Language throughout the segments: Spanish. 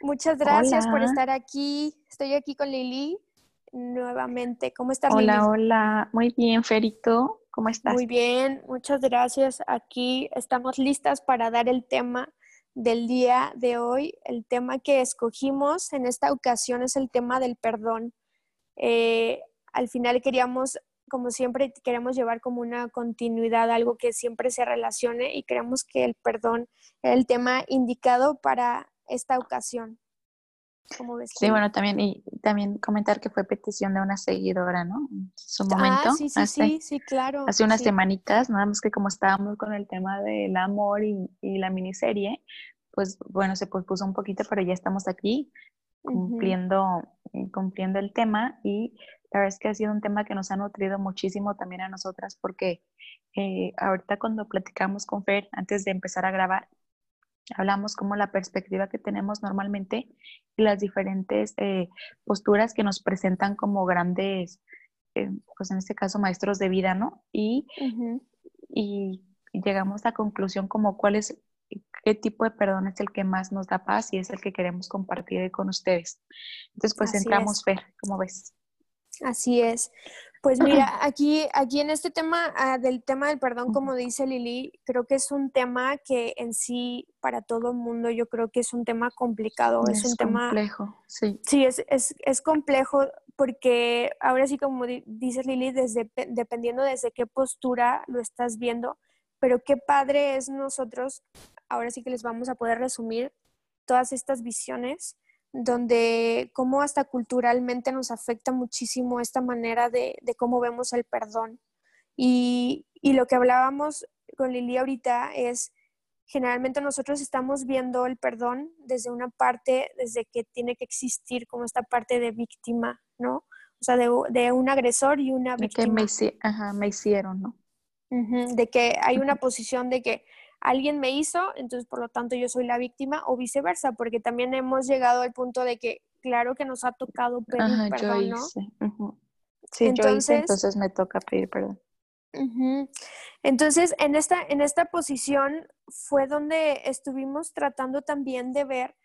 Muchas gracias por estar aquí. Estoy aquí con Lili nuevamente. ¿Cómo estás, Hola, Lili? hola. Muy bien, Ferito. ¿Cómo estás? Muy bien, muchas gracias. Aquí estamos listas para dar el tema del día de hoy. El tema que escogimos en esta ocasión es el tema del perdón. Eh, al final queríamos, como siempre, queremos llevar como una continuidad, algo que siempre se relacione y creemos que el perdón es el tema indicado para esta ocasión. ¿Cómo ves? Sí, bueno, también, y también comentar que fue petición de una seguidora, ¿no? En su ah, momento. sí, sí, sí, sí, claro. Hace unas semanitas, nada más que como estábamos con el tema del amor y, y la miniserie, pues bueno, se pospuso un poquito, pero ya estamos aquí cumpliendo, eh, cumpliendo el tema y la verdad es que ha sido un tema que nos ha nutrido muchísimo también a nosotras porque eh, ahorita cuando platicamos con Fer antes de empezar a grabar, hablamos como la perspectiva que tenemos normalmente y las diferentes eh, posturas que nos presentan como grandes, eh, pues en este caso maestros de vida, ¿no? Y, y llegamos a la conclusión como cuál es, qué tipo de perdón es el que más nos da paz y es el que queremos compartir con ustedes. Entonces, pues entramos, Fer, ¿cómo ves? Así es. Pues mira, aquí, aquí en este tema ah, del tema del perdón, como dice Lili, creo que es un tema que en sí, para todo el mundo, yo creo que es un tema complicado. Es, un tema complejo, sí. Sí, es, es, es, complejo porque ahora sí, como dices Lili, desde, dependiendo desde qué postura lo estás viendo, pero qué padre es nosotros, ahora sí que les vamos a poder resumir todas estas visiones donde cómo hasta culturalmente nos afecta muchísimo esta manera de, cómo vemos el perdón. Y, lo que hablábamos con Lili ahorita es, generalmente nosotros estamos viendo el perdón desde una parte, desde que tiene que existir como esta parte de víctima, ¿no? O sea, de, un agresor y una víctima. De que me, me hicieron, ¿no? de que hay una posición de que alguien me hizo, entonces por lo tanto yo soy la víctima o viceversa, porque también hemos llegado al punto de que claro que nos ha tocado pedir perdón, ¿no? Sí, entonces, yo hice, entonces me toca pedir perdón. Entonces, en esta, en esta posición fue donde estuvimos tratando también de ver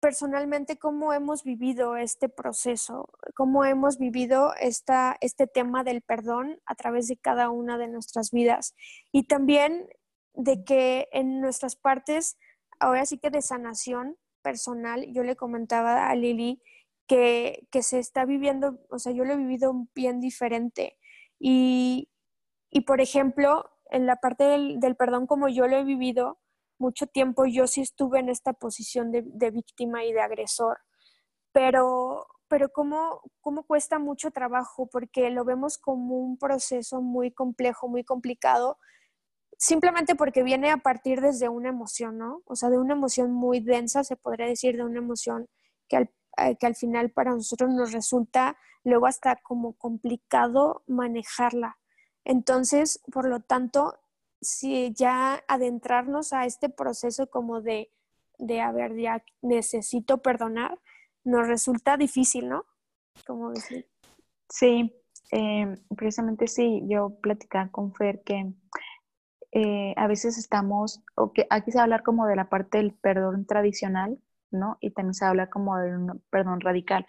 personalmente cómo hemos vivido este proceso, cómo hemos vivido esta, este tema del perdón a través de cada una de nuestras vidas. Y también de que en nuestras partes, ahora sí que de sanación personal, yo le comentaba a Lili que, se está viviendo, o sea, yo lo he vivido bien diferente. Y, por ejemplo, en la parte del, perdón, como yo lo he vivido mucho tiempo, yo sí estuve en esta posición de, víctima y de agresor. Pero, pero cómo, cómo cuesta mucho trabajo, porque lo vemos como un proceso muy complejo, muy complicado, simplemente porque viene a partir desde una emoción, ¿no? O sea, de una emoción muy densa, se podría decir, de una emoción que al, eh, que al final para nosotros nos resulta luego hasta como complicado manejarla. Entonces, por lo tanto, si ya adentrarnos a este proceso como de, de a ver, ya necesito perdonar, nos resulta difícil, ¿no? Como decir. Sí, eh, precisamente sí, yo platicaba con Fer que eh, a veces estamos, o que aquí se va a hablar como de la parte del perdón tradicional, ¿no? Y también se habla como de un perdón radical.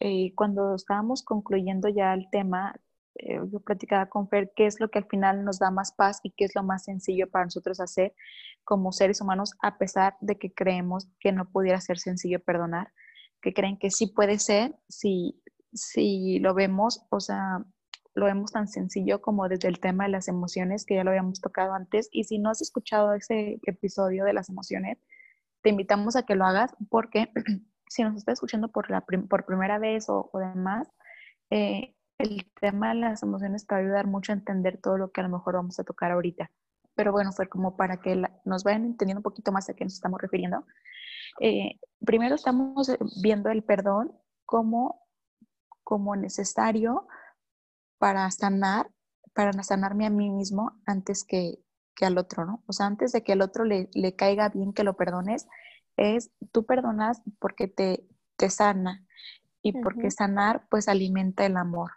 Eh, cuando estábamos concluyendo ya el tema, eh, yo platicaba con Fer qué es lo que al final nos da más paz y qué es lo más sencillo para nosotros hacer como seres humanos, a pesar de que creemos que no pudiera ser sencillo perdonar, que creen que sí puede ser si, si lo vemos, o sea, lo vemos tan sencillo como desde el tema de las emociones, que ya lo habíamos tocado antes. Y si no has escuchado ese episodio de las emociones, te invitamos a que lo hagas porque si nos estás escuchando por, la por primera vez o, demás, eh, el tema de las emociones te va a ayudar mucho a entender todo lo que a lo mejor vamos a tocar ahorita. Pero bueno, fue como para que nos vayan entendiendo un poquito más a qué nos estamos refiriendo. Eh, primero estamos viendo el perdón como, como necesario para sanar, para sanarme a mí mismo antes que, al otro, ¿no? O sea, antes de que al otro le, caiga bien que lo perdones, es tú perdonas porque te, te sana y porque sanar pues alimenta el amor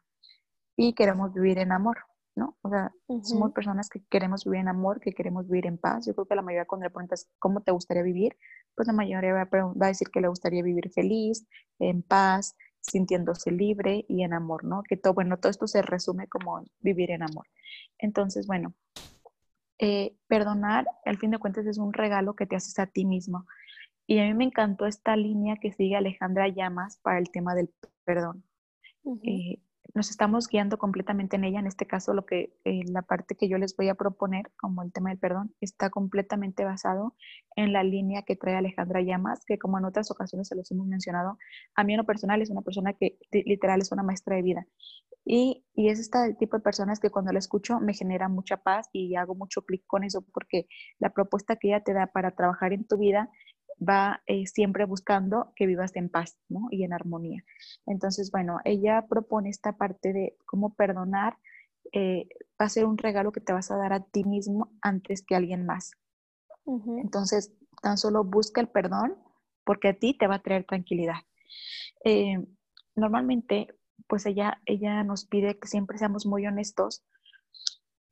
y queremos vivir en amor. ¿no? O sea, somos personas que queremos vivir en amor, que queremos vivir en paz. Yo creo que la mayoría cuando le preguntas cómo te gustaría vivir, pues la mayoría va a, decir que le gustaría vivir feliz, en paz, sintiéndose libre y en amor, ¿no? Que todo, bueno, todo esto se resume como vivir en amor. Entonces, bueno, eh, perdonar, al fin de cuentas, es un regalo que te haces a ti mismo. Y a mí me encantó esta línea que sigue Alejandra Llamas para el tema del perdón nos estamos guiando completamente en ella. En este caso, lo que eh, la parte que yo les voy a proponer, como el tema del perdón, está completamente basado en la línea que trae Alejandra Llamas, que como en otras ocasiones se los hemos mencionado, a mí en lo personal es una persona que literal es una maestra de vida. Y, y es este tipo de personas que cuando la escucho me genera mucha paz y hago mucho clic con eso porque la propuesta que ella te da para trabajar en tu vida va eh, siempre buscando que vivas en paz ¿no? y en armonía. Entonces, bueno, ella propone esta parte de cómo perdonar eh, va a ser un regalo que te vas a dar a ti mismo antes que a alguien más. Entonces, tan solo busca el perdón porque a ti te va a traer tranquilidad. Eh, normalmente, pues ella, ella nos pide que siempre seamos muy honestos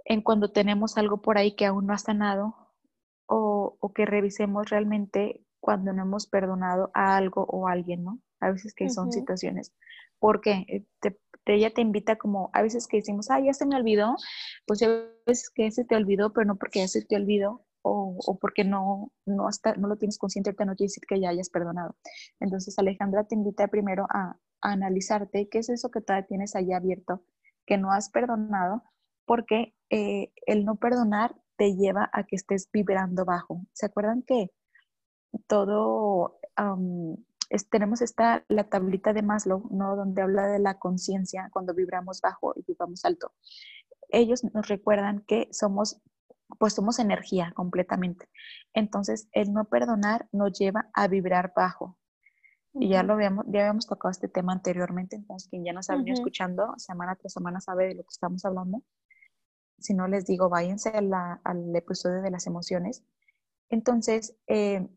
en cuando tenemos algo por ahí que aún no ha sanado o, o que revisemos realmente cuando no hemos perdonado a algo o a alguien, ¿no? A veces que son situaciones. Porque eh, te, ella te invita como, a veces que decimos, ah, ya se me olvidó, pues a veces que se te olvidó, pero no porque ya se te olvidó o, o porque no, no, hasta, no lo tienes consciente, te no quiere decir que ya hayas perdonado. Entonces Alejandra te invita primero a, a analizarte qué es eso que todavía tienes ahí abierto, que no has perdonado, porque eh, el no perdonar te lleva a que estés vibrando bajo. ¿Se acuerdan que todo, tenemos esta, la tablita de Maslow, ¿no? Donde habla de la conciencia cuando vibramos bajo y vibramos alto. Ellos nos recuerdan que somos, pues somos energía completamente. Entonces, el no perdonar nos lleva a vibrar bajo. Y ya lo vemos, ya habíamos tocado este tema anteriormente, entonces quien ya nos ha venido escuchando semana tras semana sabe de lo que estamos hablando. Si no les digo, váyanse al episodio de las emociones. Entonces, eh,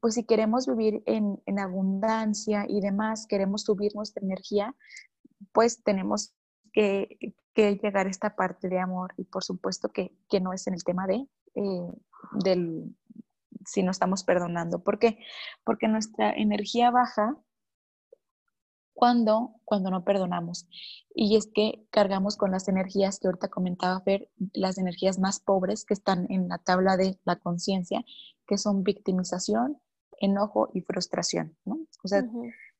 pues si queremos vivir en, abundancia y demás, queremos subir nuestra energía, pues tenemos que, llegar a esta parte de amor y por supuesto que, no es en el tema de eh, del si no estamos perdonando. ¿Por qué? Porque nuestra energía baja cuando, cuando no perdonamos. Y es que cargamos con las energías que ahorita comentaba Fer, las energías más pobres que están en la tabla de la conciencia, que son victimización, enojo y frustración, ¿no? O sea,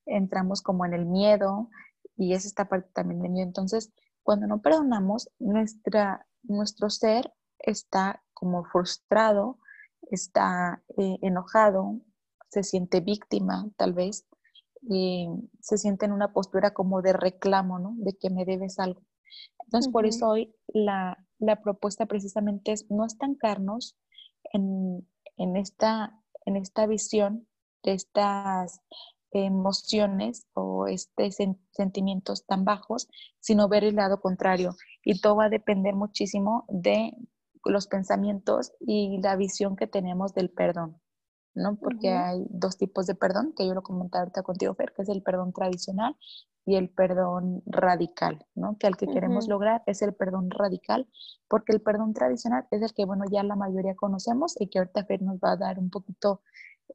entramos como en el miedo y es esta parte también de miedo. Entonces, cuando no perdonamos, nuestra, nuestro ser está como frustrado, está eh, enojado, se siente víctima tal vez, y se siente en una postura como de reclamo, ¿no? De que me debes algo. Entonces, por eso hoy la, la, propuesta precisamente es no estancarnos en, en, esta, en esta visión de estas emociones o estos sentimientos tan bajos, sino ver el lado contrario. Y todo va a depender muchísimo de los pensamientos y la visión que tenemos del perdón, ¿no? Porque hay dos tipos de perdón, que yo lo comenté ahorita contigo, Fer, que es el perdón tradicional y el perdón radical, ¿no? Que al que queremos lograr es el perdón radical, porque el perdón tradicional es el que, bueno, ya la mayoría conocemos y que ahorita Fer nos va a dar un poquito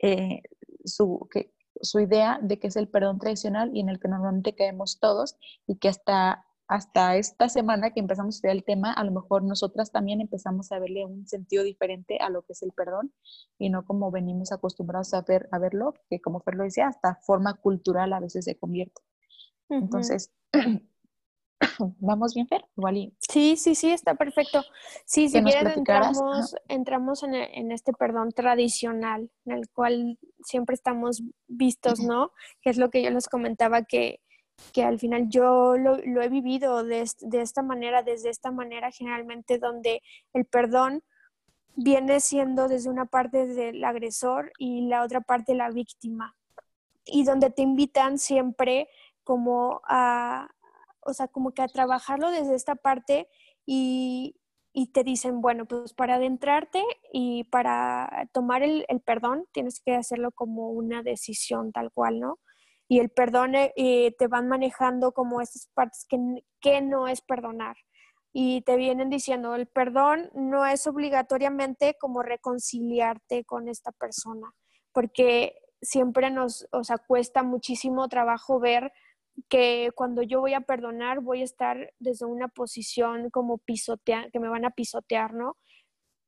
eh, su, que, su idea de que es el perdón tradicional y en el que normalmente caemos todos y que hasta, hasta esta semana que empezamos a estudiar el tema, a lo mejor nosotras también empezamos a verle un sentido diferente a lo que es el perdón y no como venimos acostumbrados a, ver, a verlo, que como Fer lo decía, hasta forma cultural a veces se convierte. Entonces, ¿vamos bien, Fer? Sí, sí, sí, está perfecto. Sí, si quieres entramos, entramos en, e, en, este perdón tradicional, en el cual siempre estamos vistos, ¿no? Que es lo que yo les comentaba que, que al final yo lo, lo he vivido de, de, esta manera, desde esta manera generalmente, donde el perdón viene siendo desde una parte del agresor y la otra parte la víctima. Y donde te invitan siempre como a, o sea, como que a trabajarlo desde esta parte y, y te dicen, bueno, pues para adentrarte y para tomar el, el, perdón tienes que hacerlo como una decisión tal cual, ¿no? Y el perdón eh, te van manejando como esas partes que, que no es perdonar y te vienen diciendo, el perdón no es obligatoriamente como reconciliarte con esta persona, porque siempre nos, o sea, cuesta muchísimo trabajo ver que cuando yo voy a perdonar voy a estar desde una posición como pisotear, que me van a pisotear, ¿no?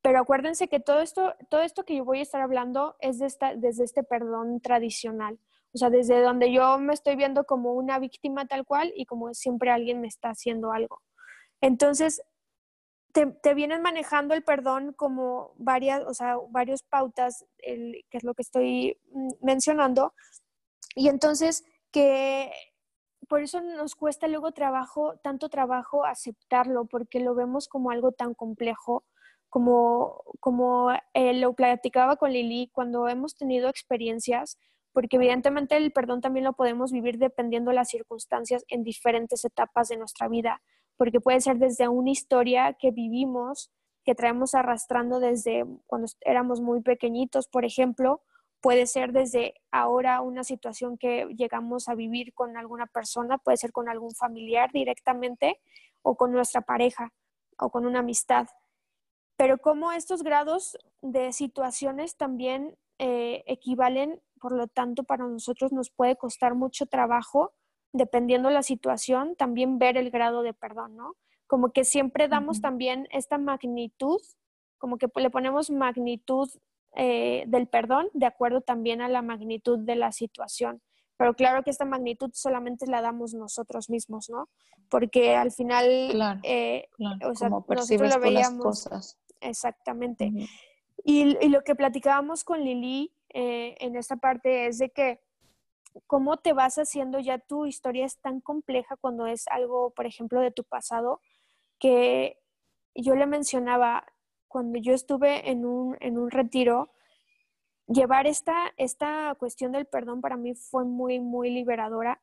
Pero acuérdense que todo esto, todo esto que yo voy a estar hablando es de esta, desde este perdón tradicional. O sea, desde donde yo me estoy viendo como una víctima tal cual y como siempre alguien me está haciendo algo. Entonces, te, vienen manejando el perdón como varias, o sea, varios pautas, que es lo que estoy mm, mencionando. Y entonces, que por eso nos cuesta luego trabajo, tanto trabajo aceptarlo, porque lo vemos como algo tan complejo, como, como eh, lo platicaba con Lili, cuando hemos tenido experiencias, porque evidentemente el perdón también lo podemos vivir dependiendo de las circunstancias en diferentes etapas de nuestra vida, porque puede ser desde una historia que vivimos, que traemos arrastrando desde cuando éramos muy pequeñitos, por ejemplo, Puede ser desde ahora una situación que llegamos a vivir con alguna persona, puede ser con algún familiar directamente o con nuestra pareja o con una amistad. Pero como estos grados de situaciones también eh, equivalen, por lo tanto, para nosotros nos puede costar mucho trabajo, dependiendo la situación, también ver el grado de perdón, ¿no? Como que siempre damos también esta magnitud, como que le ponemos magnitud eh, del perdón de acuerdo también a la magnitud de la situación. Pero claro que esta magnitud solamente la damos nosotros mismos, ¿no? Porque al final, claro, eh, O sea, nosotros lo veíamos. cosas. Exactamente. y, y, lo que platicábamos con Lili eh, en esta parte es de que cómo te vas haciendo ya tu historia es tan compleja cuando es algo, por ejemplo, de tu pasado, que yo le mencionaba, cuando yo estuve en un, en un retiro, llevar esta, esta cuestión del perdón para mí fue muy, muy liberadora,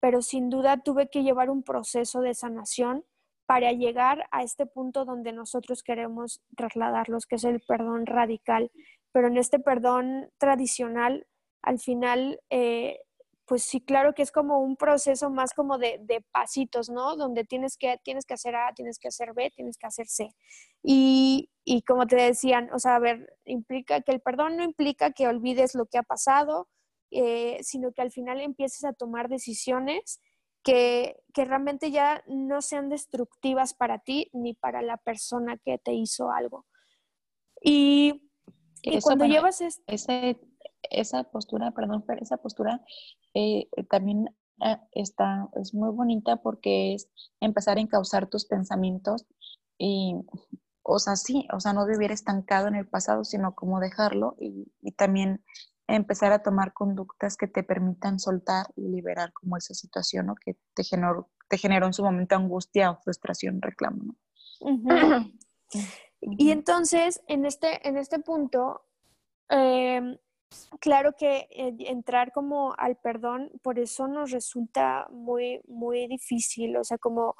pero sin duda tuve que llevar un proceso de sanación para llegar a este punto donde nosotros queremos trasladarlos, que es el perdón radical. Pero en este perdón tradicional, al final eh, pues sí, claro que es como un proceso más como de, de, pasitos, ¿no? Donde tienes que, tienes que hacer A, tienes que hacer B, tienes que hacer C. Y, y como te decían, o sea, a ver, implica que el perdón no implica que olvides lo que ha pasado, eh, sino que al final empieces a tomar decisiones que, que, realmente ya no sean destructivas para ti ni para la persona que te hizo algo. Y, y cuando llevas ese esa postura, perdón, pero esa postura eh, también eh, está, es muy bonita porque es empezar a encauzar tus pensamientos y, o sea, sí, o sea, no vivir estancado en el pasado, sino como dejarlo y, y también empezar a tomar conductas que te permitan soltar y liberar como esa situación ¿no? que te generó, te generó en su momento angustia o frustración, reclamo. ¿no? Y entonces, en este, en este punto, eh, claro que eh, entrar como al perdón, por eso nos resulta muy, muy difícil, o sea, como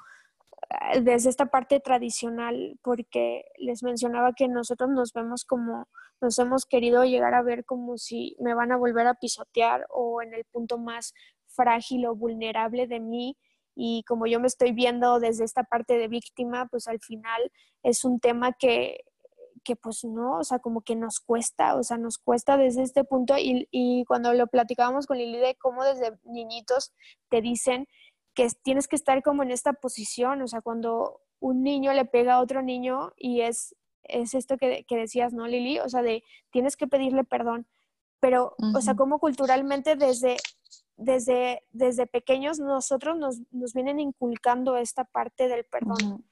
eh, desde esta parte tradicional, porque les mencionaba que nosotros nos vemos como, nos hemos querido llegar a ver como si me van a volver a pisotear o en el punto más frágil o vulnerable de mí. Y como yo me estoy viendo desde esta parte de víctima, pues al final es un tema que que pues no, o sea, como que nos cuesta, o sea, nos cuesta desde este punto y, y cuando lo platicábamos con Lili de cómo desde niñitos te dicen que tienes que estar como en esta posición, o sea, cuando un niño le pega a otro niño y es, es esto que, que decías, ¿no, Lili? O sea, de tienes que pedirle perdón, pero, o sea, como culturalmente desde, desde, desde pequeños nosotros nos, nos vienen inculcando esta parte del perdón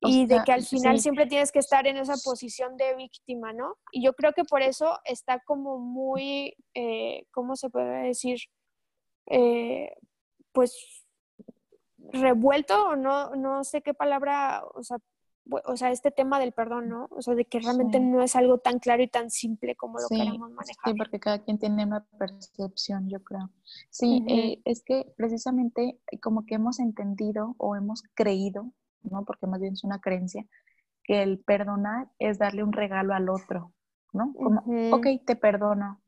y de que al final siempre tienes que estar en esa posición de víctima, ¿no? Y yo creo que por eso está como muy, eh, ¿cómo se puede decir? Eh, pues revuelto, o no, no sé qué palabra, o sea, o sea, este tema del perdón, ¿no? O sea, de que realmente no es algo tan claro y tan simple como lo queremos manejar. Sí, porque cada quien tiene una percepción, yo creo. Sí, eh, es que precisamente como que hemos entendido o hemos creído, ¿no? Porque más bien es una creencia, que el perdonar es darle un regalo al otro, ¿no? Como, ok, te perdono,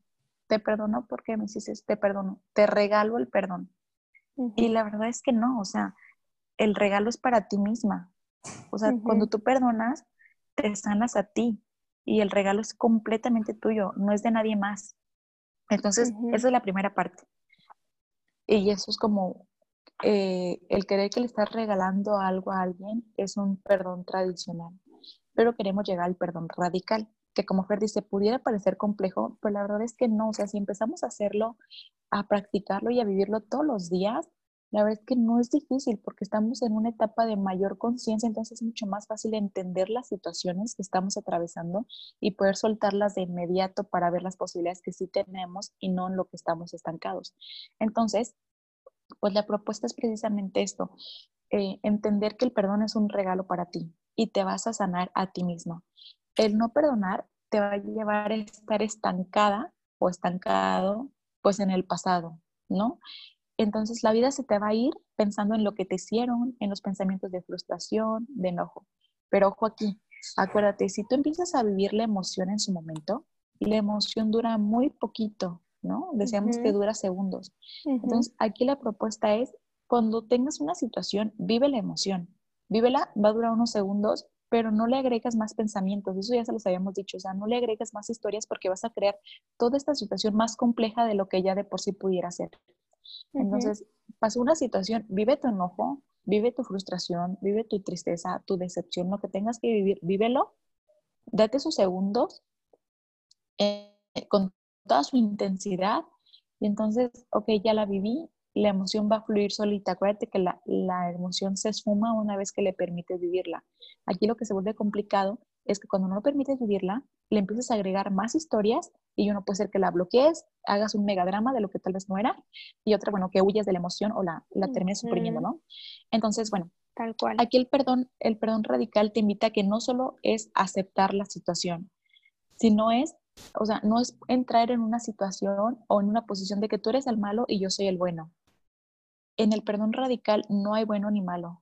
te perdono porque me hiciste, te perdono, te regalo el perdón. Y la verdad es que no, o sea, el regalo es para ti misma. O sea, cuando tú perdonas, te sanas a ti y el regalo es completamente tuyo, no es de nadie más. Entonces, esa es la primera parte. Y eso es como eh, el querer que le estás regalando algo a alguien es un perdón tradicional, pero queremos llegar al perdón radical, que como Fer dice, pudiera parecer complejo, pero la verdad es que no, o sea, si empezamos a hacerlo, a practicarlo y a vivirlo todos los días, la verdad es que no es difícil porque estamos en una etapa de mayor conciencia, entonces es mucho más fácil entender las situaciones que estamos atravesando y poder soltarlas de inmediato para ver las posibilidades que sí tenemos y no en lo que estamos estancados. Entonces, pues la propuesta es precisamente esto, eh, entender que el perdón es un regalo para ti y te vas a sanar a ti mismo. El no perdonar te va a llevar a estar estancada o estancado pues en el pasado, ¿no? Entonces la vida se te va a ir pensando en lo que te hicieron, en los pensamientos de frustración, de enojo. Pero ojo aquí, acuérdate, si tú empiezas a vivir la emoción en su momento, la emoción dura muy poquito, ¿no? Decíamos que dura segundos. Entonces, aquí la propuesta es, cuando tengas una situación, vive la emoción. Vívela, va a durar unos segundos, pero no le agregas más pensamientos. Eso ya se los habíamos dicho, o sea, no le agregas más historias porque vas a crear toda esta situación más compleja de lo que ya de por sí pudiera ser. Entonces, pasó una situación, vive tu enojo, vive tu frustración, vive tu tristeza, tu decepción, lo que tengas que vivir, vívelo, date sus segundos eh, con toda su intensidad y entonces, ok, ya la viví, la emoción va a fluir solita. Acuérdate que la, la emoción se esfuma una vez que le permites vivirla. Aquí lo que se vuelve complicado es que cuando no permites vivirla, le empiezas a agregar más historias y uno puede ser que la bloquees, hagas un megadrama de lo que tal vez no era, y otra, bueno, que huyas de la emoción o la, la termines suprimiendo, ¿no? Entonces, bueno, tal cual. Aquí el perdón, el perdón radical te invita a que no solo es aceptar la situación, sino es, o sea, no es entrar en una situación o en una posición de que tú eres el malo y yo soy el bueno. En el perdón radical no hay bueno ni malo.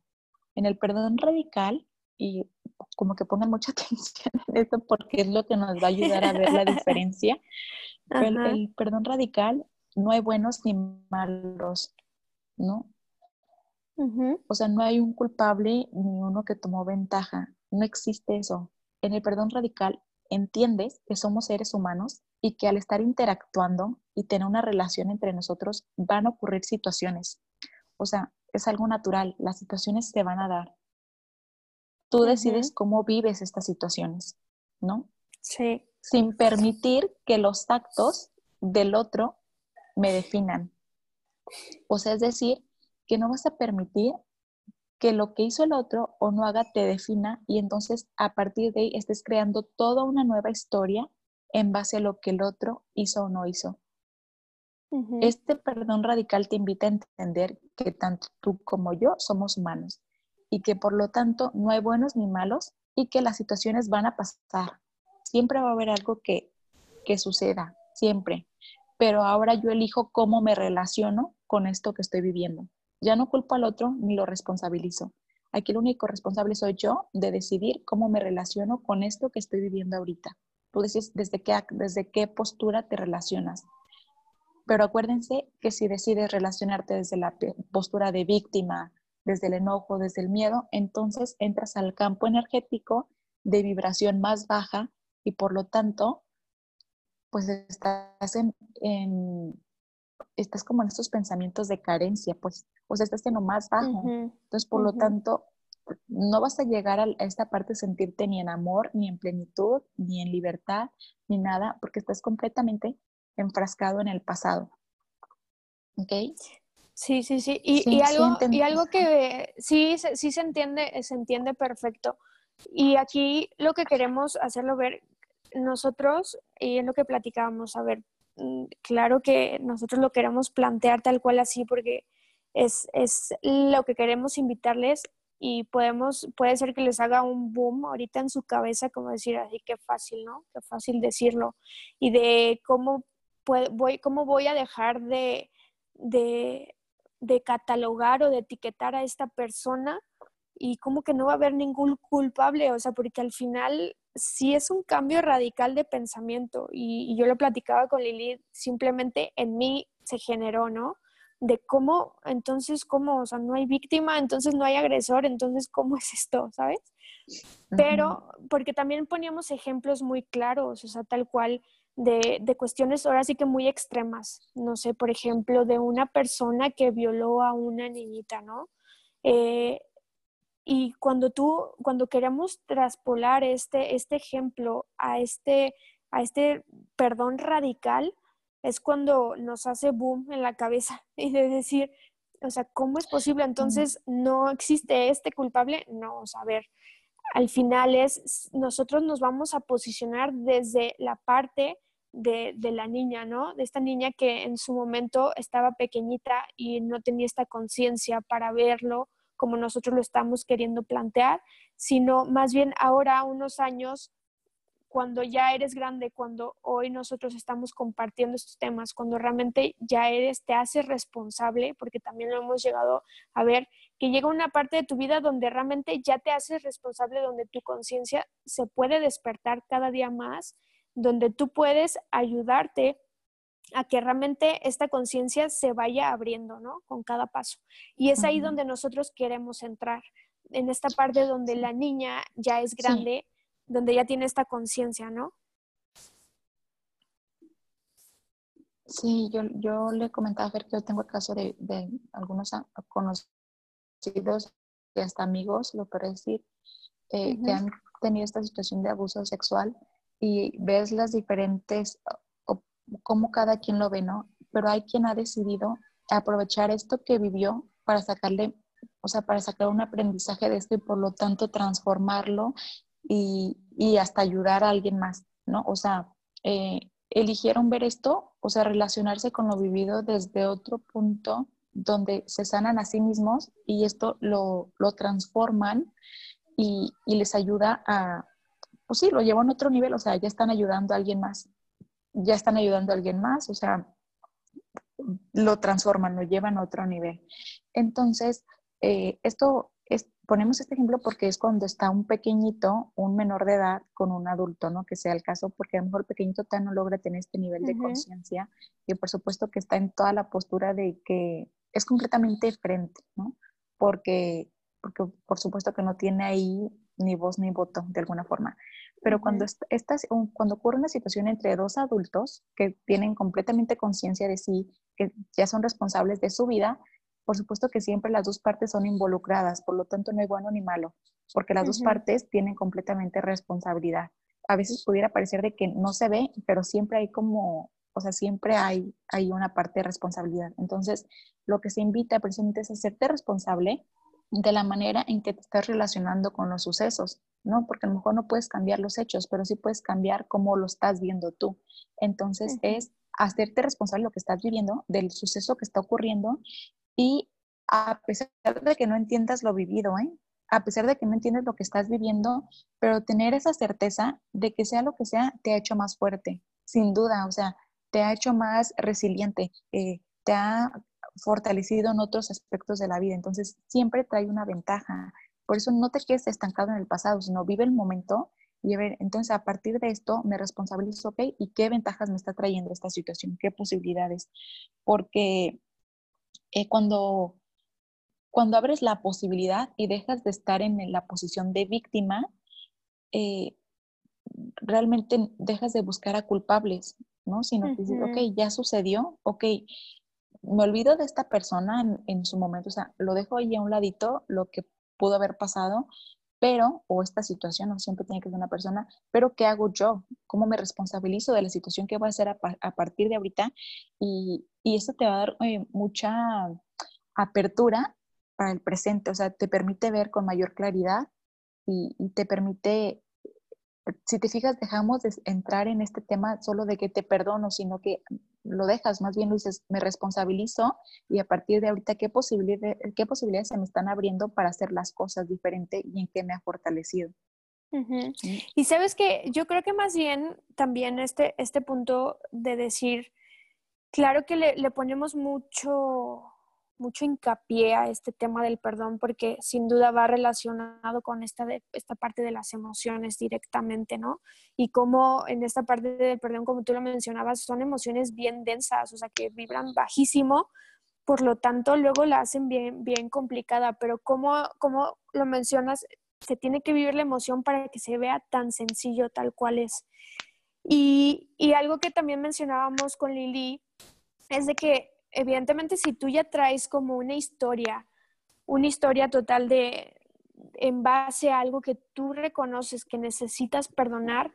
En el perdón radical, y como que pongan mucha atención en esto porque es lo que nos va a ayudar a ver la diferencia. El, el, perdón radical no hay buenos ni malos, ¿no? O sea, no hay un culpable ni uno que tomó ventaja. No existe eso. En el perdón radical entiendes que somos seres humanos y que al estar interactuando y tener una relación entre nosotros van a ocurrir situaciones. O sea, es algo natural, las situaciones se van a dar. Tú decides cómo vives estas situaciones, ¿no? Sí. Sin permitir que los actos del otro me definan. O sea, es decir, que no vas a permitir que lo que hizo el otro o no haga te defina y entonces a partir de ahí estés creando toda una nueva historia en base a lo que el otro hizo o no hizo. Este perdón radical te invita a entender que tanto tú como yo somos humanos y que por lo tanto no hay buenos ni malos y que las situaciones van a pasar. Siempre va a haber algo que, que suceda, siempre. Pero ahora yo elijo cómo me relaciono con esto que estoy viviendo. Ya no culpo al otro ni lo responsabilizo. Aquí el único responsable soy yo de decidir cómo me relaciono con esto que estoy viviendo ahorita. Tú dices desde qué, desde qué postura te relacionas. Pero acuérdense que si decides relacionarte desde la postura de víctima, desde el enojo, desde el miedo, entonces entras al campo energético de vibración más baja y por lo tanto, pues estás en, estás como en estos pensamientos de carencia, pues, o sea, estás en lo más bajo. Entonces, por lo tanto, no vas a llegar a esta parte de sentirte ni en amor, ni en plenitud, ni en libertad, ni nada, porque estás completamente enfrascado en el pasado. ¿Ok? Sí, sí, sí. Y, algo, y algo que sí, sí se entiende, se entiende perfecto. Y aquí lo que queremos hacerlo ver nosotros, y es lo que platicábamos, a ver, claro que nosotros lo queremos plantear tal cual así, porque es, es lo que queremos invitarles y podemos, puede ser que les haga un boom ahorita en su cabeza, como decir así, qué fácil, ¿no? Qué fácil decirlo. Y de cómo, voy, cómo voy a dejar de, de, de catalogar o de etiquetar a esta persona y como que no va a haber ningún culpable, o sea, porque al final sí es un cambio radical de pensamiento y, yo lo platicaba con Lili, simplemente en mí se generó, ¿no? De cómo, entonces, ¿cómo? O sea, no hay víctima, entonces no hay agresor, entonces, ¿cómo es esto? ¿Sabes? Pero, porque también poníamos ejemplos muy claros, o sea, tal cual, de, de, cuestiones ahora sí que muy extremas. No sé, por ejemplo, de una persona que violó a una niñita, ¿no? Eh, y cuando tú, cuando queremos traspolar este, este ejemplo a este, a este perdón radical, es cuando nos hace boom en la cabeza y de decir, o sea, ¿cómo es posible? Entonces, ¿no existe este culpable? No, o sea, a ver, al final es, nosotros nos vamos a posicionar desde la parte de, de, la niña, ¿no? De esta niña que en su momento estaba pequeñita y no tenía esta conciencia para verlo como nosotros lo estamos queriendo plantear, sino más bien ahora, unos años, cuando ya eres grande, cuando hoy nosotros estamos compartiendo estos temas, cuando realmente ya eres, te haces responsable, porque también lo hemos llegado a ver, que llega una parte de tu vida donde realmente ya te haces responsable, donde tu conciencia se puede despertar cada día más, donde tú puedes ayudarte a que realmente esta conciencia se vaya abriendo, ¿no? Con cada paso. Y es ahí donde nosotros queremos entrar, en esta parte donde la niña ya es grande, donde ya tiene esta conciencia, ¿no? Sí, yo, yo le comentaba a Fer que yo tengo el caso de, de algunos conocidos y hasta amigos, lo puedo decir, eh, que han tenido esta situación de abuso sexual y ves las diferentes cómo cada quien lo ve, ¿no? Pero hay quien ha decidido aprovechar esto que vivió para sacarle, o sea, para sacar un aprendizaje de esto y por lo tanto transformarlo y, y hasta ayudar a alguien más, ¿no? O sea, eh, eligieron ver esto, o sea, relacionarse con lo vivido desde otro punto donde se sanan a sí mismos y esto lo, lo transforman y, y, les ayuda a, pues sí, lo llevan a otro nivel, o sea, ya están ayudando a alguien más ya están ayudando a alguien más, o sea, lo transforman, lo llevan a otro nivel. Entonces, eh, esto es, ponemos este ejemplo porque es cuando está un pequeñito, un menor de edad con un adulto, ¿no? Que sea el caso, porque a lo mejor el pequeñito todavía no logra tener este nivel de conciencia y por supuesto que está en toda la postura de que es completamente frente, ¿no? Porque, porque por supuesto que no tiene ahí ni voz ni voto de alguna forma. Pero cuando, cuando ocurre una situación entre dos adultos que tienen completamente conciencia de sí, que ya son responsables de su vida, por supuesto que siempre las dos partes son involucradas, por lo tanto no hay bueno ni malo, porque las dos partes tienen completamente responsabilidad. A veces pudiera parecer de que no se ve, pero siempre hay como, o sea, siempre hay, hay una parte de responsabilidad. Entonces, lo que se invita precisamente es hacerte responsable de la manera en que te estás relacionando con los sucesos, ¿no? Porque a lo mejor no puedes cambiar los hechos, pero sí puedes cambiar cómo lo estás viendo tú. Entonces es hacerte responsable de lo que estás viviendo, del suceso que está ocurriendo y a pesar de que no entiendas lo vivido, ¿eh? a pesar de que no entiendes lo que estás viviendo, pero tener esa certeza de que sea lo que sea, te ha hecho más fuerte, sin duda, o sea, te ha hecho más resiliente, eh, te ha fortalecido en otros aspectos de la vida. Entonces, siempre trae una ventaja. Por eso no te quedes estancado en el pasado, sino vive el momento y a ver, entonces a partir de esto me responsabilizo, ok, ¿y qué ventajas me está trayendo esta situación? ¿Qué posibilidades? Porque eh, cuando, cuando abres la posibilidad y dejas de estar en la posición de víctima, eh, realmente dejas de buscar a culpables, ¿no? Sino que dices, ok, ya sucedió, ok, me olvido de esta persona en, su momento, o sea, lo dejo ahí a un ladito, lo que pudo haber pasado, pero, o esta situación, no siempre tiene que ser una persona, pero ¿qué hago yo? ¿Cómo me responsabilizo de la situación que voy a hacer a, partir de ahorita? Y, y, eso te va a dar eh, mucha apertura para el presente, o sea, te permite ver con mayor claridad y, y te permite si te fijas, dejamos de entrar en este tema solo de que te perdono, sino que lo dejas, más bien lo dices, me responsabilizo y a partir de ahorita, ¿qué, posibilidades, ¿qué posibilidades se me están abriendo para hacer las cosas diferente y en qué me ha fortalecido? Y sabes que yo creo que más bien también este, este punto de decir, claro que le, le ponemos mucho, mucho hincapié a este tema del perdón porque sin duda va relacionado con esta, de, esta parte de las emociones directamente, ¿no? Y como en esta parte del perdón, como tú lo mencionabas, son emociones bien densas, o sea, que vibran bajísimo, por lo tanto luego la hacen bien, bien complicada, pero como, como lo mencionas, se tiene que vivir la emoción para que se vea tan sencillo tal cual es. Y, y algo que también mencionábamos con Lili es de que evidentemente si tú ya traes como una historia, una historia total de en base a algo que tú reconoces que necesitas perdonar,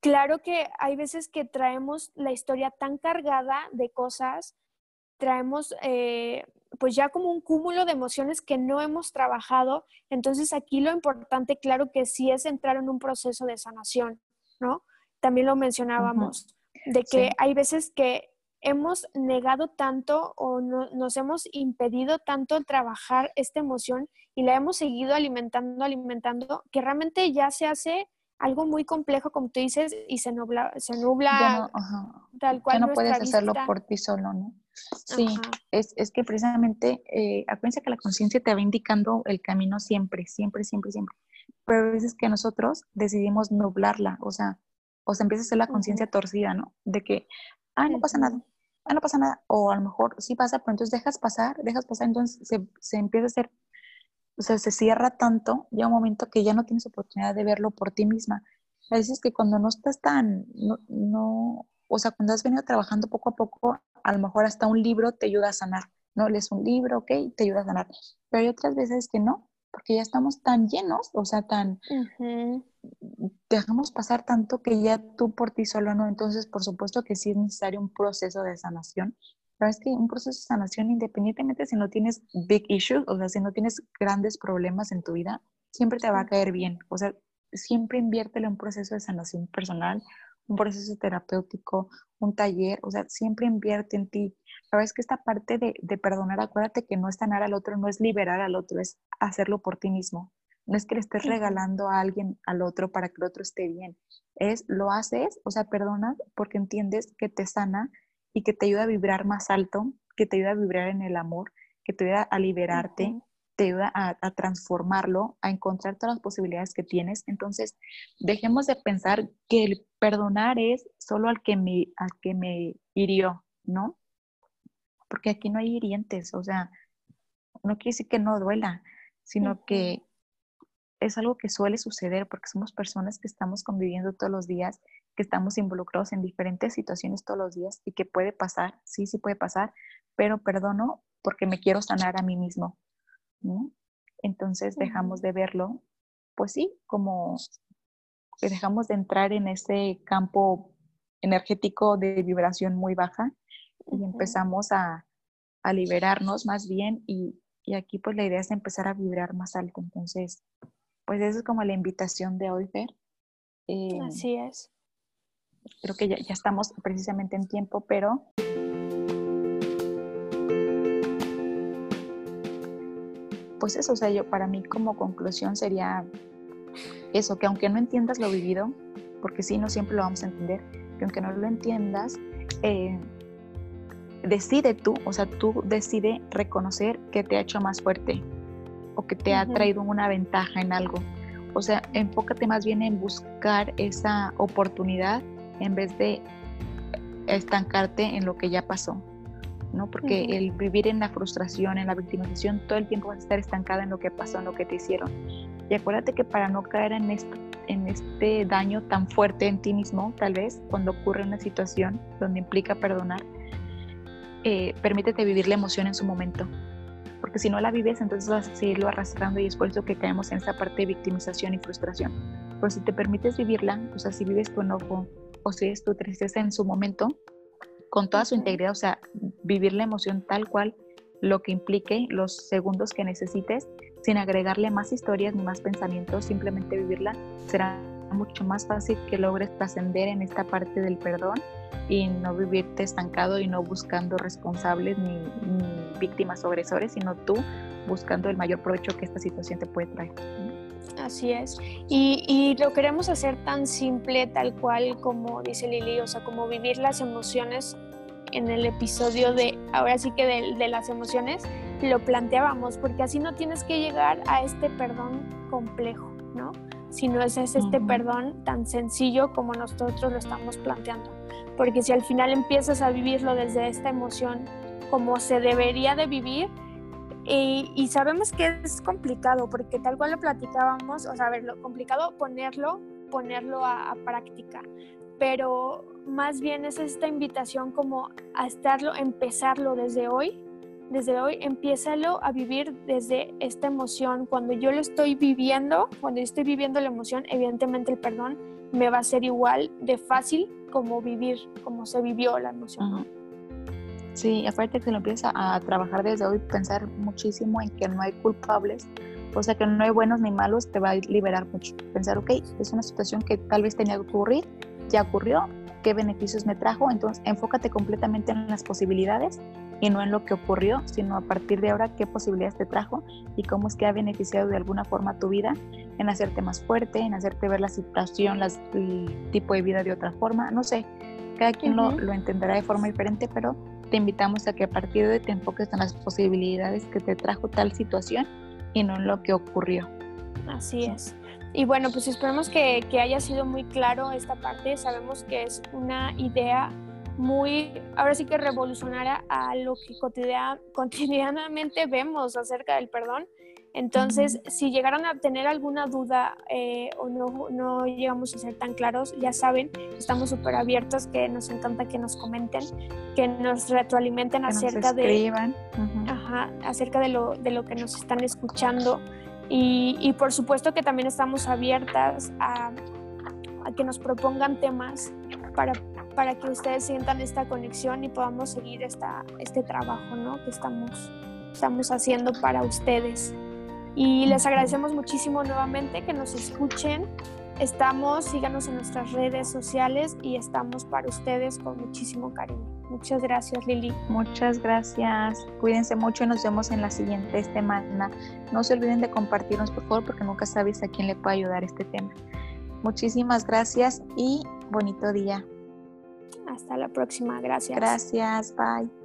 claro que hay veces que traemos la historia tan cargada de cosas, traemos eh, pues ya como un cúmulo de emociones que no hemos trabajado. Entonces aquí lo importante, claro que sí es entrar en un proceso de sanación, ¿no? También lo mencionábamos, de que hay veces que hemos negado tanto o nos hemos impedido tanto el trabajar esta emoción y la hemos seguido alimentando, alimentando, que realmente ya se hace algo muy complejo, como tú dices, y se nubla, se nubla tal cual. Ya no puedes hacerlo por ti solo, ¿no? Sí, es, es, que precisamente, eh, acuérdense que la conciencia te va indicando el camino siempre, siempre, siempre, siempre. Pero a veces que nosotros decidimos nublarla, o sea, o se empieza a hacer la conciencia torcida, ¿no? De que, ah, no pasa nada, ah, no pasa nada, o a lo mejor sí pasa, pero entonces dejas pasar, dejas pasar, entonces se, se empieza a hacer, o sea, se cierra tanto, llega un momento que ya no tienes oportunidad de verlo por ti misma. A veces que cuando no estás tan, no, no, o sea, cuando has venido trabajando poco a poco, a lo mejor hasta un libro te ayuda a sanar, ¿no? Lees un libro, ok, te ayuda a sanar. Pero hay otras veces que no, porque ya estamos tan llenos, o sea, tan, dejamos pasar tanto que ya tú por ti solo no. Entonces, por supuesto que sí es necesario un proceso de sanación. Pero es que un proceso de sanación, independientemente si no tienes big issues, o sea, si no tienes grandes problemas en tu vida, siempre te va a caer bien. O sea, siempre inviértelo en un proceso de sanación personal, un proceso terapéutico, un taller, o sea, siempre invierte en ti. Sabes que esta parte de, de, perdonar, acuérdate que no es sanar al otro, no es liberar al otro, es hacerlo por ti mismo. No es que le estés regalando a alguien al otro para que el otro esté bien. Es lo haces, o sea, perdonas porque entiendes que te sana y que te ayuda a vibrar más alto, que te ayuda a vibrar en el amor, que te ayuda a liberarte, te ayuda a, a, transformarlo, a encontrar todas las posibilidades que tienes. Entonces, dejemos de pensar que el perdonar es solo al que me, al que me hirió, ¿no? Porque aquí no hay hirientes, o sea, no quiere decir que no duela, sino que es algo que suele suceder porque somos personas que estamos conviviendo todos los días, que estamos involucrados en diferentes situaciones todos los días y que puede pasar, sí, sí puede pasar, pero perdono porque me quiero sanar a mí mismo. Entonces dejamos de verlo, pues sí, como dejamos de entrar en ese campo energético de vibración muy baja y empezamos a, a liberarnos más bien y, y aquí pues la idea es empezar a vibrar más alto. Entonces, pues esa es como la invitación de hoy, Fer. Eh, Así es. Creo que ya, ya estamos precisamente en tiempo, pero... Pues eso, o sea, yo para mí como conclusión sería eso, que aunque no entiendas lo vivido, porque sí, no siempre lo vamos a entender, que aunque no lo entiendas, eh, decide tú, o sea, tú decide reconocer que te ha hecho más fuerte, o que te ha traído una ventaja en algo. O sea, enfócate más bien en buscar esa oportunidad en vez de estancarte en lo que ya pasó, ¿no? Porque el vivir en la frustración, en la victimización, todo el tiempo vas a estar estancada en lo que pasó, en lo que te hicieron. Y acuérdate que para no caer en, esto, en este daño tan fuerte en ti mismo, tal vez, cuando ocurre una situación donde implica perdonar, eh, permítete vivir la emoción en su momento porque si no la vives, entonces vas a seguirlo arrastrando y es por eso que caemos en esa parte de victimización y frustración. Pero si te permites vivirla, o sea, si vives tu enojo o si es tu tristeza en su momento, con toda su integridad, o sea, vivir la emoción tal cual, lo que implique, los segundos que necesites, sin agregarle más historias ni más pensamientos, simplemente vivirla, será mucho más fácil que logres trascender en esta parte del perdón y no vivirte estancado y no buscando responsables ni, víctimas o agresores, sino tú buscando el mayor provecho que esta situación te puede traer. Así es. Y, y, lo queremos hacer tan simple, tal cual como dice Lili, o sea, como vivir las emociones en el episodio de, ahora sí que de, de las emociones, lo planteábamos, porque así no tienes que llegar a este perdón complejo, ¿no? Sino es, es este perdón tan sencillo como nosotros lo estamos planteando. Porque si al final empiezas a vivirlo desde esta emoción como se debería de vivir, y, sabemos que es complicado, porque tal cual lo platicábamos, o sea, a ver, lo complicado ponerlo, ponerlo a, a práctica, pero más bien es esta invitación como a estarlo, empezarlo desde hoy, desde hoy, empiézalo a vivir desde esta emoción. Cuando yo lo estoy viviendo, cuando yo estoy viviendo la emoción, evidentemente el perdón me va a ser igual de fácil como vivir, como se vivió la emoción. Sí, aparte que lo empieza a trabajar desde hoy, pensar muchísimo en que no hay culpables, o sea que no hay buenos ni malos, te va a liberar mucho. Pensar, ok, es una situación que tal vez tenía que ocurrir, ya ocurrió, qué beneficios me trajo, entonces enfócate completamente en las posibilidades y no en lo que ocurrió, sino a partir de ahora qué posibilidades te trajo y cómo es que ha beneficiado de alguna forma tu vida en hacerte más fuerte, en hacerte ver la situación, las, el tipo de vida de otra forma, no sé, cada quien lo, lo, entenderá de forma diferente, pero te invitamos a que a partir de te enfoques en las posibilidades que te trajo tal situación y no en lo que ocurrió. Así es. Y bueno, pues esperemos que, que haya sido muy claro esta parte. Sabemos que es una idea muy, ahora sí que revolucionaria a lo que cotidianamente vemos acerca del perdón. Entonces, si llegaron a tener alguna duda eh, o no, no, llegamos a ser tan claros, ya saben, estamos súper abiertos, que nos encanta que nos comenten, que nos retroalimenten acerca de, ajá, acerca de lo, de lo que nos están escuchando. Y, y por supuesto que también estamos abiertas a, a que nos propongan temas para para que ustedes sientan esta conexión y podamos seguir esta, este trabajo ¿no? que estamos, estamos haciendo para ustedes. Y les agradecemos muchísimo nuevamente que nos escuchen. Estamos, síganos en nuestras redes sociales y estamos para ustedes con muchísimo cariño. Muchas gracias, Lili. Muchas gracias. Cuídense mucho y nos vemos en la siguiente semana. No se olviden de compartirnos, por favor, porque nunca sabes a quién le puede ayudar este tema. Muchísimas gracias y bonito día. Hasta la próxima. Gracias. Gracias. Bye.